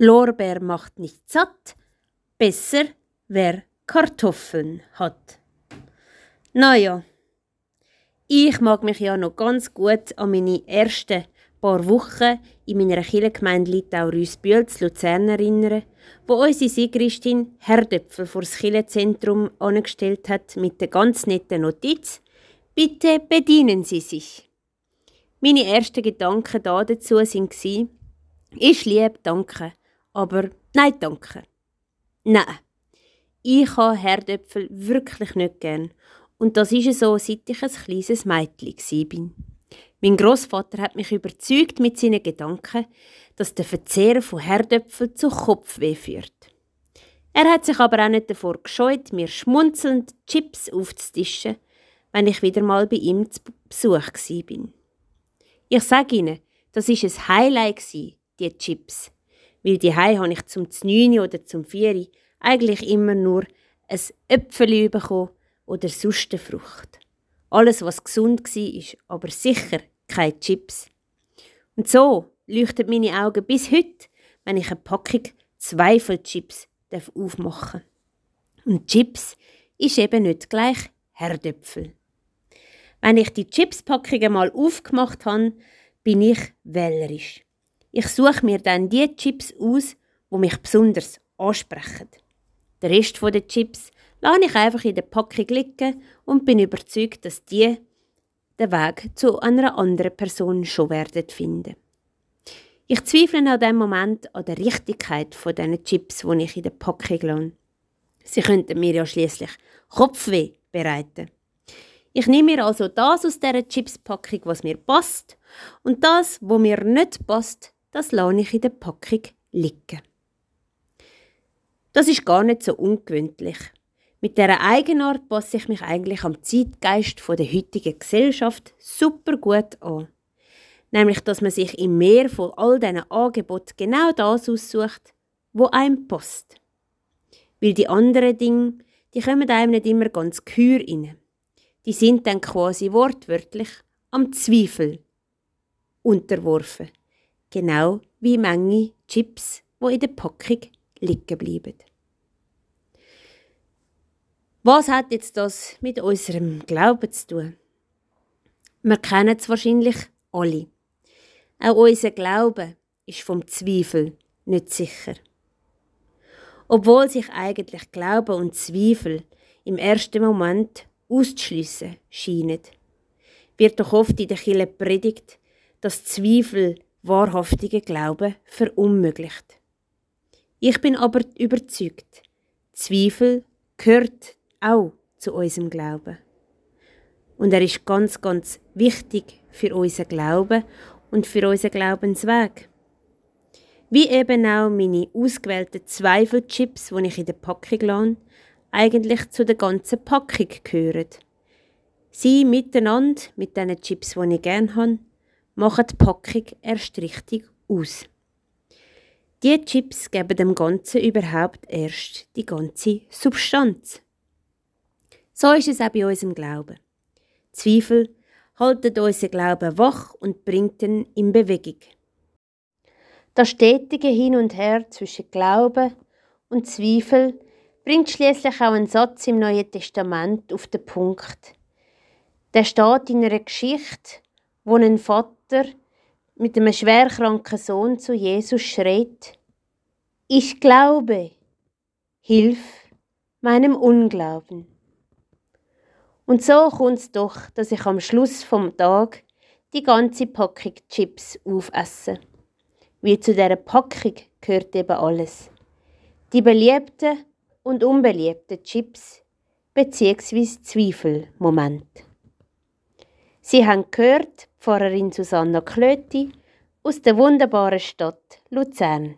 Lorbeer macht nicht satt, besser wer Kartoffeln hat. Naja, ich mag mich ja noch ganz gut an meine ersten paar Wochen in meiner Kirchengemeinde Litau-Rüssbühl zu Luzern erinnern, wo unsere Sigristin Herdöpfel vor das Kirchenzentrum angestellt hat mit der ganz netten Notiz «Bitte bedienen Sie sich». Meine ersten Gedanken dazu waren, «Ich liebe, danke», aber «Nein, danke». Nein, ich habe Herdöpfel wirklich nicht gern und das ist so, seit ich ein kleines Mädchen bin. Mein Großvater hat mich überzeugt mit seinen Gedanken, dass der Verzehr von Herdöpfeln zu Kopfweh führt. Er hat sich aber auch nicht davor gescheut, mir schmunzelnd Chips aufzutischen, wenn ich wieder mal bei ihm zu Besuch bin. Ich sage Ihnen, das ist ein Highlight die Chips, weil die habe ich zum 9 oder zum 4 eigentlich immer nur ein Äpfel bekommen oder sonst eine Frucht. Alles, was gesund war, aber sicher keine Chips. Und so leuchten meine Augen bis heute, wenn ich eine Packung Zweifelchips aufmachen darf. Und Chips ist eben nicht gleich Herdöpfel. Wenn ich die Chipspackungen mal aufgemacht habe, bin ich wählerisch. Ich suche mir dann die Chips aus, wo mich besonders ansprechen. Der Rest der Chips lasse ich einfach in der Packung liegen und bin überzeugt, dass die den Weg zu einer anderen Person schon werden finden. Ich zweifle an dem Moment an der Richtigkeit von diesen Chips, die ich in der Packung lasse. Sie könnten mir ja schließlich Kopfweh bereiten. Ich nehme mir also das aus dieser Chipspackung, was mir passt, und das, wo mir nicht passt, das lasse ich in der Packung liegen. Das ist gar nicht so ungewöhnlich. Mit dieser Eigenart passe ich mich eigentlich am Zeitgeist der heutigen Gesellschaft super gut an. Nämlich, dass man sich im Meer von all diesen Angeboten genau das aussucht, wo einem passt. Weil die anderen Dinge, die kommen einem nicht immer ganz gehör rein. Die sind dann quasi wortwörtlich am Zweifel unterworfen. Genau wie Menge Chips, wo in der Packung liegen bleiben. Was hat jetzt das mit unserem Glauben zu tun? Wir kennen es wahrscheinlich alle. Auch unser Glaube ist vom Zweifel nicht sicher. Obwohl sich eigentlich Glaube und Zweifel im ersten Moment auszuschliessen scheinen, wird doch oft in der Kirche predigt, dass Zweifel wahrhaftige Glauben verunmöglicht. Ich bin aber überzeugt, Zweifel gehört auch zu unserem Glauben. Und er ist ganz, ganz wichtig für unseren Glauben und für unseren Glaubensweg. Wie eben auch meine ausgewählten Zweifelchips, die ich in der Packung lasse, eigentlich zu der ganzen Packung gehören. Sie miteinander, mit diesen Chips, die ich gerne habe, machen die Packung erst richtig aus. Die Chips geben dem Ganzen überhaupt erst die ganze Substanz. So ist es auch bei unserem Glauben. Zweifel halten unseren Glauben wach und bringt ihn in Bewegung. Das stetige Hin und Her zwischen Glauben und Zweifel bringt schließlich auch einen Satz im Neuen Testament auf den Punkt. Der steht in einer Geschichte, wo ein Vater mit einem schwerkranken Sohn zu Jesus schreit: Ich glaube, hilf meinem Unglauben. Und so kommt es doch, dass ich am Schluss vom Tag die ganze Packung Chips aufesse. Wie zu dieser Packung gehört eben alles. Die beliebten und unbeliebten Chips bzw. Zweifelmomente. Sie haben gehört, Pfarrerin Susanna Klöti aus der wunderbaren Stadt Luzern.